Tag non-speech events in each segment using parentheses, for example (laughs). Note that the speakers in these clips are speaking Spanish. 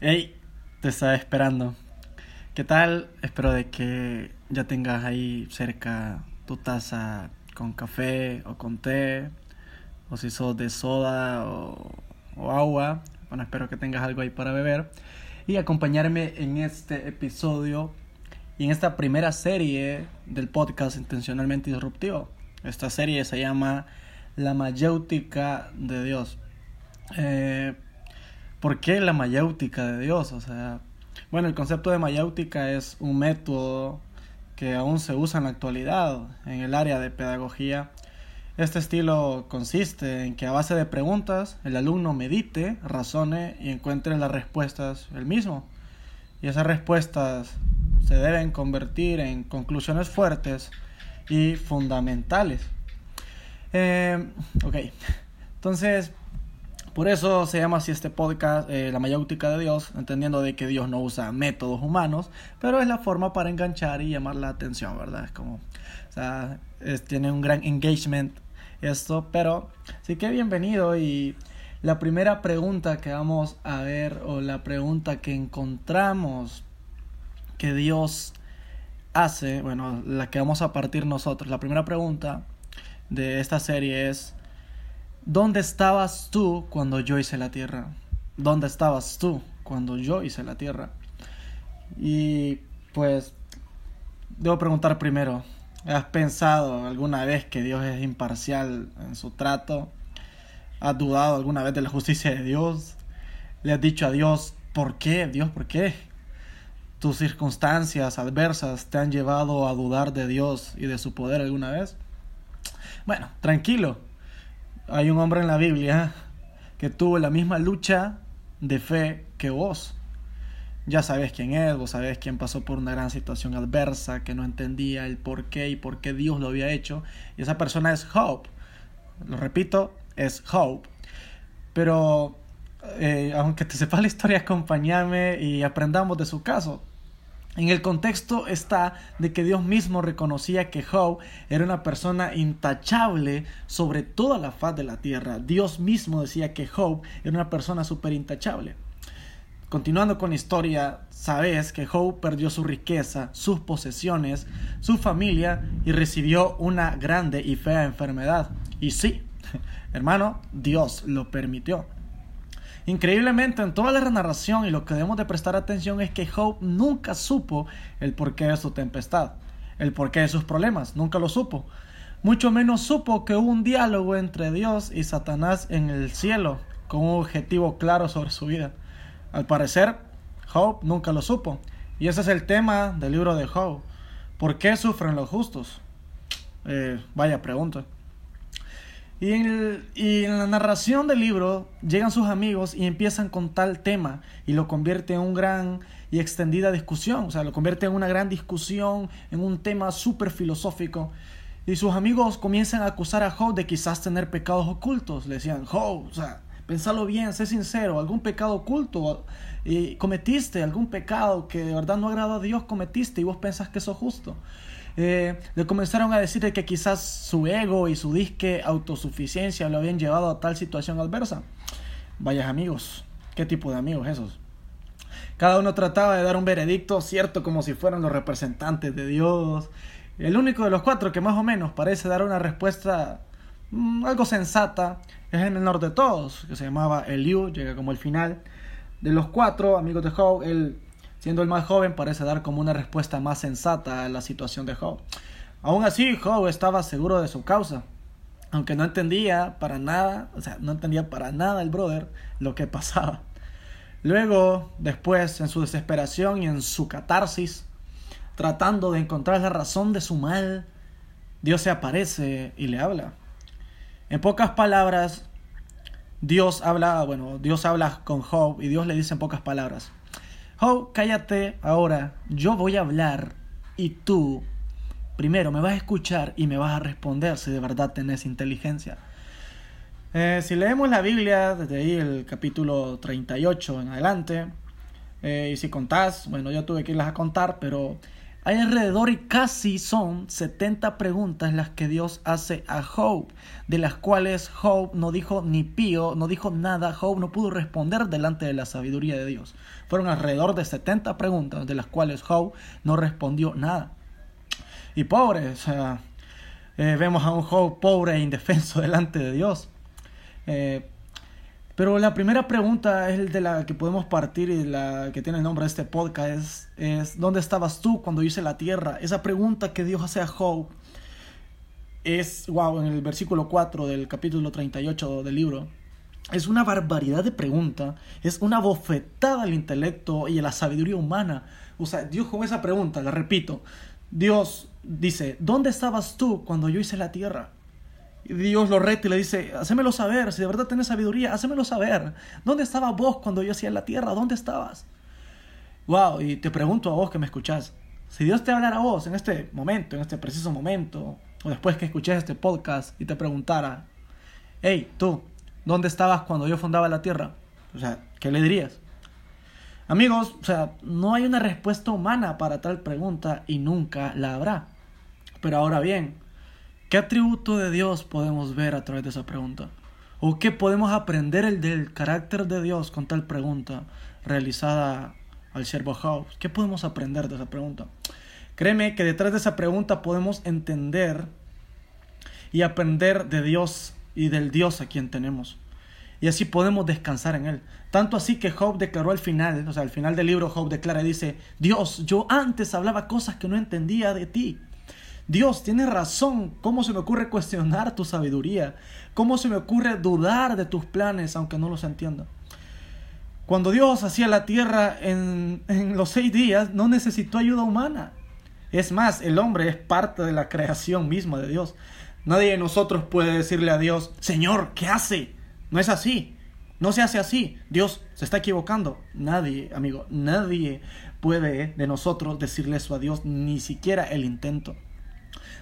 te estaba esperando. ¿Qué tal? Espero de que ya tengas ahí cerca tu taza con café o con té, o si sos de soda o, o agua. Bueno, espero que tengas algo ahí para beber. Y acompañarme en este episodio y en esta primera serie del podcast Intencionalmente Disruptivo. Esta serie se llama La Mayéutica de Dios. Eh, ¿Por qué la mayéutica de Dios? O sea, bueno, el concepto de mayéutica es un método que aún se usa en la actualidad en el área de pedagogía. Este estilo consiste en que a base de preguntas el alumno medite, razone y encuentre las respuestas él mismo. Y esas respuestas se deben convertir en conclusiones fuertes y fundamentales. Eh, ok, entonces por eso se llama así este podcast, eh, La Mayéutica de Dios, entendiendo de que Dios no usa métodos humanos, pero es la forma para enganchar y llamar la atención, ¿verdad? Es como, o sea, tiene un gran engagement esto, pero sí que bienvenido y la primera pregunta que vamos a ver o la pregunta que encontramos que Dios hace, bueno, la que vamos a partir nosotros, la primera pregunta de esta serie es, ¿Dónde estabas tú cuando yo hice la tierra? ¿Dónde estabas tú cuando yo hice la tierra? Y pues, debo preguntar primero, ¿has pensado alguna vez que Dios es imparcial en su trato? ¿Has dudado alguna vez de la justicia de Dios? ¿Le has dicho a Dios, ¿por qué? Dios, ¿por qué? ¿Tus circunstancias adversas te han llevado a dudar de Dios y de su poder alguna vez? Bueno, tranquilo hay un hombre en la Biblia que tuvo la misma lucha de fe que vos. Ya sabes quién es, vos sabés quién pasó por una gran situación adversa, que no entendía el por qué y por qué Dios lo había hecho. Y esa persona es Hope. Lo repito, es Hope. Pero eh, aunque te sepas la historia, acompáñame y aprendamos de su caso. En el contexto está de que Dios mismo reconocía que Job era una persona intachable sobre toda la faz de la tierra. Dios mismo decía que Job era una persona súper intachable. Continuando con la historia, sabes que Job perdió su riqueza, sus posesiones, su familia y recibió una grande y fea enfermedad. Y sí, (laughs) hermano, Dios lo permitió. Increíblemente, en toda la narración y lo que debemos de prestar atención es que Job nunca supo el porqué de su tempestad, el porqué de sus problemas, nunca lo supo. Mucho menos supo que hubo un diálogo entre Dios y Satanás en el cielo, con un objetivo claro sobre su vida. Al parecer, Job nunca lo supo. Y ese es el tema del libro de Job. ¿Por qué sufren los justos? Eh, vaya pregunta. Y en, la narración del libro llegan sus amigos y empiezan con tal tema y lo convierte en un gran y extendida discusión, o sea, lo convierte en una gran discusión, en un tema súper filosófico. Y sus amigos comienzan a acusar a Job de quizás tener pecados ocultos. Le decían, Job, o sea, pensalo bien, sé sincero, algún pecado oculto y cometiste, algún pecado que de verdad no agrada a Dios cometiste y vos pensás que eso es justo. Eh, le comenzaron a decir que quizás su ego y su disque autosuficiencia lo habían llevado a tal situación adversa. Vayas amigos, ¿qué tipo de amigos esos? Cada uno trataba de dar un veredicto cierto como si fueran los representantes de Dios. El único de los cuatro que más o menos parece dar una respuesta mm, algo sensata es el menor de todos, que se llamaba Eliu, llega como el final. De los cuatro amigos de Job, él Siendo el más joven, parece dar como una respuesta más sensata a la situación de Job. Aún así, Job estaba seguro de su causa, aunque no entendía para nada, o sea, no entendía para nada el brother lo que pasaba. Luego, después, en su desesperación y en su catarsis, tratando de encontrar la razón de su mal, Dios se aparece y le habla. En pocas palabras, Dios habla, bueno, Dios habla con Job y Dios le dice en pocas palabras, Oh, cállate ahora, yo voy a hablar y tú primero me vas a escuchar y me vas a responder si de verdad tenés inteligencia. Eh, si leemos la Biblia desde ahí el capítulo 38 en adelante, eh, y si contás, bueno, yo tuve que irlas a contar, pero hay alrededor y casi son 70 preguntas las que Dios hace a Job, de las cuales Job no dijo ni pío, no dijo nada, Job no pudo responder delante de la sabiduría de Dios. Fueron alrededor de 70 preguntas de las cuales Job no respondió nada. Y pobre, o sea, eh, vemos a un Job pobre e indefenso (laughs) delante de Dios. Eh, pero la primera pregunta es de la que podemos partir y la que tiene el nombre de este podcast es, ¿dónde estabas tú cuando hice la tierra? Esa pregunta que Dios hace a Job es, wow, en el versículo 4 del capítulo 38 del libro. Es una barbaridad de pregunta, es una bofetada al intelecto y a la sabiduría humana. O sea, Dios con esa pregunta, la repito, Dios dice, ¿dónde estabas tú cuando yo hice la tierra? Dios lo reta y le dice, hacémelo saber, si de verdad tienes sabiduría, hacémelo saber. ¿Dónde estabas vos cuando yo hacía la tierra? ¿Dónde estabas? Wow, y te pregunto a vos que me escuchás, si Dios te hablara a vos en este momento, en este preciso momento, o después que escuches este podcast y te preguntara, hey, tú, ¿dónde estabas cuando yo fundaba la tierra? O sea, ¿qué le dirías? Amigos, o sea, no hay una respuesta humana para tal pregunta y nunca la habrá. Pero ahora bien, ¿Qué atributo de Dios podemos ver a través de esa pregunta? ¿O qué podemos aprender el del carácter de Dios con tal pregunta realizada al siervo House? ¿Qué podemos aprender de esa pregunta? Créeme que detrás de esa pregunta podemos entender y aprender de Dios y del Dios a quien tenemos. Y así podemos descansar en Él. Tanto así que Job declaró al final, o sea, al final del libro Job declara y dice, Dios, yo antes hablaba cosas que no entendía de ti Dios, tienes razón. ¿Cómo se me ocurre cuestionar tu sabiduría? ¿Cómo se me ocurre dudar de tus planes aunque no los entienda? Cuando Dios hacía la tierra en, en los seis días, no necesitó ayuda humana. Es más, el hombre es parte de la creación misma de Dios. Nadie de nosotros puede decirle a Dios, Señor, ¿qué hace? No es así. No se hace así. Dios se está equivocando. Nadie, amigo, nadie puede de nosotros decirle eso a Dios, ni siquiera el intento.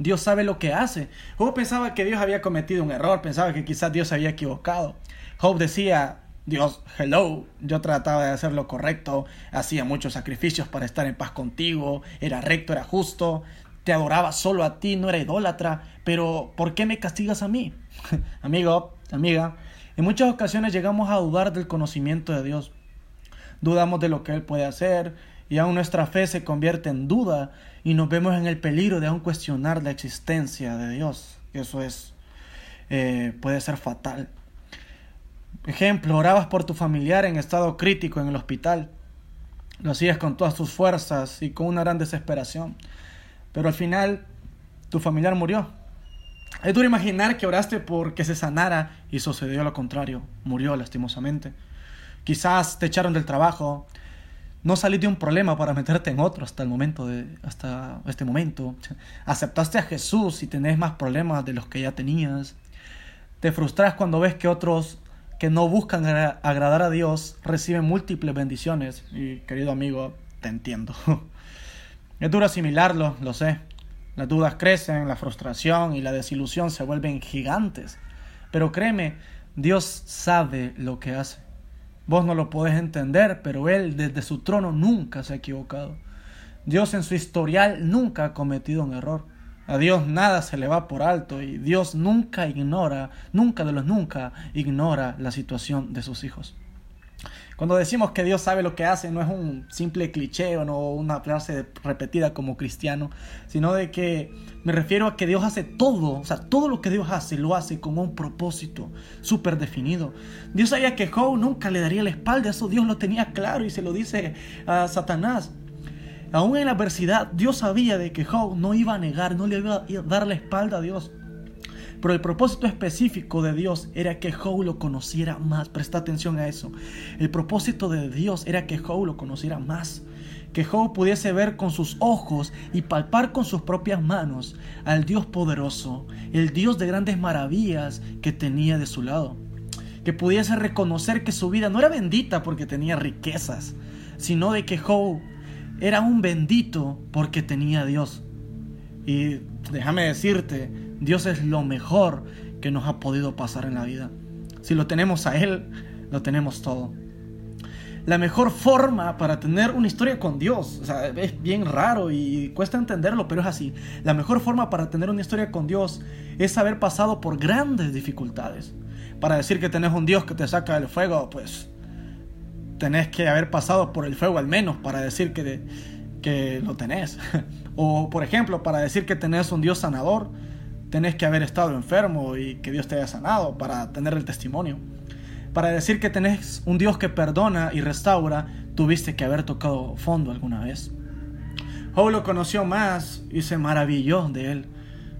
Dios sabe lo que hace. Job pensaba que Dios había cometido un error, pensaba que quizás Dios se había equivocado. Job decía, Dios, hello, yo trataba de hacer lo correcto, hacía muchos sacrificios para estar en paz contigo, era recto, era justo, te adoraba solo a ti, no era idólatra, pero ¿por qué me castigas a mí? (laughs) Amigo, amiga, en muchas ocasiones llegamos a dudar del conocimiento de Dios. Dudamos de lo que Él puede hacer, y aún nuestra fe se convierte en duda y nos vemos en el peligro de aún cuestionar la existencia de Dios. Eso es, eh, puede ser fatal. Ejemplo, orabas por tu familiar en estado crítico en el hospital. Lo hacías con todas tus fuerzas y con una gran desesperación. Pero al final, tu familiar murió. Es duro imaginar que oraste por que se sanara y sucedió lo contrario. Murió lastimosamente. Quizás te echaron del trabajo, no saliste de un problema para meterte en otro hasta el momento de hasta este momento. Aceptaste a Jesús y tenés más problemas de los que ya tenías. Te frustras cuando ves que otros que no buscan agradar a Dios reciben múltiples bendiciones. Y querido amigo, te entiendo. (laughs) Es duro asimilarlo, lo sé. Las dudas crecen, la frustración y la desilusión se vuelven gigantes. Pero créeme, Dios sabe lo que hace. Vos no lo podés entender, pero Él desde su trono nunca se ha equivocado. Dios en su historial nunca ha cometido un error. A Dios nada se le va por alto y Dios nunca ignora, nunca de los nunca ignora la situación de sus hijos. Cuando decimos que Dios sabe lo que hace, no es un simple cliché o no una frase repetida como cristiano, sino de que me refiero a que Dios hace todo, o sea, todo lo que Dios hace lo hace con un propósito súper definido. Dios sabía que Job nunca le daría la espalda, eso Dios lo tenía claro y se lo dice a Satanás. Aún en la adversidad, Dios sabía de que Job no iba a negar, no le iba a dar la espalda a Dios. Pero el propósito específico de Dios era que Job lo conociera más. Presta atención a eso. El propósito de Dios era que Job lo conociera más. Que Job pudiese ver con sus ojos y palpar con sus propias manos al Dios poderoso, el Dios de grandes maravillas que tenía de su lado. Que pudiese reconocer que su vida no era bendita porque tenía riquezas, sino de que Job era un bendito porque tenía a Dios. Y déjame decirte, Dios es lo mejor que nos ha podido pasar en la vida. Si lo tenemos a Él, lo tenemos todo. la mejor forma para tener una historia con Dios, o sea, es bien raro y cuesta entenderlo, pero es así. La mejor forma para tener una historia con Dios es haber pasado por grandes dificultades. Para decir que tenés un Dios que te saca del fuego, pues tenés que haber pasado por el fuego al menos para decir que, que lo tenés. (laughs) o por ejemplo, para decir que tenés un Dios sanador, tenés que haber estado enfermo y que Dios te haya sanado para tener el testimonio. Para decir que tenés un Dios que perdona y restaura, tuviste que haber tocado fondo alguna vez. Job lo conoció más y se maravilló de él.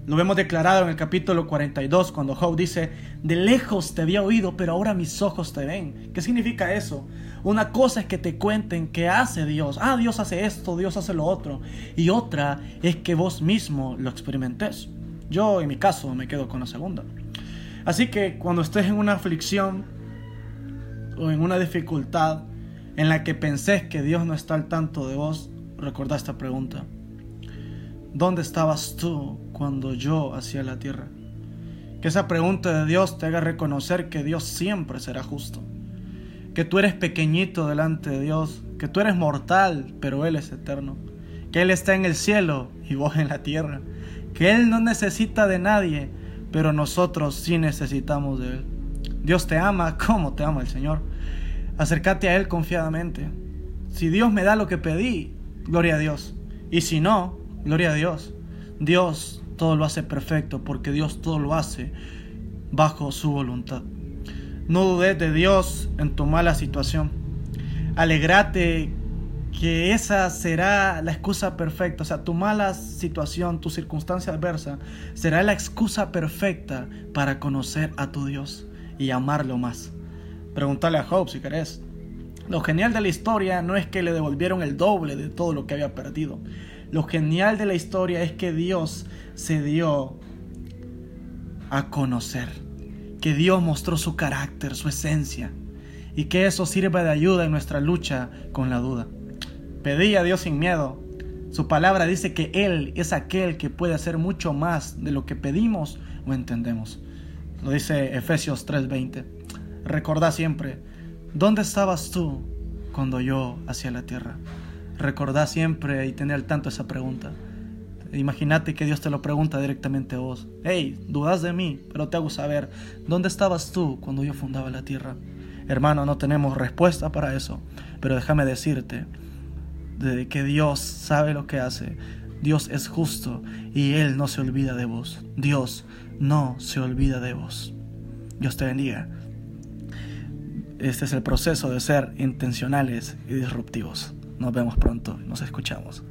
Lo vemos declarado en el capítulo 42 cuando Job dice, de lejos te había oído, pero ahora mis ojos te ven. ¿Qué significa eso? Una cosa es que te cuenten qué hace Dios. Ah, Dios hace esto, Dios hace lo otro. Y otra es que vos mismo lo experimentes. Yo en mi caso me quedo con la segunda. Así que cuando estés en una aflicción, o en una dificultad en la que pensés que Dios no está al tanto de vos, recordá esta pregunta. ¿Dónde estabas tú cuando yo hacía la tierra? Que esa pregunta de Dios te haga reconocer que Dios siempre será justo. Que tú eres pequeñito delante de Dios, que tú eres mortal, pero Él es eterno. Que Él está en el cielo y vos en la tierra. Que Él no necesita de nadie, pero nosotros sí necesitamos de Él. Dios te ama como te ama el Señor. Acércate a Él confiadamente. Si Dios me da lo que pedí, gloria a Dios. Y si no, gloria a Dios. Dios todo lo hace perfecto porque Dios todo lo hace bajo su voluntad. No dudes de Dios en tu mala situación. Alegrate que esa será la excusa perfecta. O sea, tu mala situación, tu circunstancia adversa, será la excusa perfecta para conocer a tu Dios y amarlo más. Pregúntale a Job si querés. Lo genial de la historia no es que le devolvieron el doble de todo lo que había perdido. Lo genial de la historia es que Dios se dio a conocer. Que Dios mostró su carácter, su esencia. Y que eso sirva de ayuda en nuestra lucha con la duda. Pedí a Dios sin miedo. Su palabra dice que Él es aquel que puede hacer mucho más de lo que pedimos o entendemos. Lo dice Efesios 3:20. Recordá siempre, ¿dónde estabas tú cuando yo hacía la tierra? Recordá siempre y tener al tanto esa pregunta. Imagínate que Dios te lo pregunta directamente a vos. Hey, dudas de mí, pero te hago saber, ¿dónde estabas tú cuando yo fundaba la tierra? Hermano, no tenemos respuesta para eso, pero déjame decirte de que Dios sabe lo que hace. Dios es justo y Él no se olvida de vos. Dios no se olvida de vos. Dios te bendiga. Este es el proceso de ser intencionales y disruptivos. Nos vemos pronto, nos escuchamos.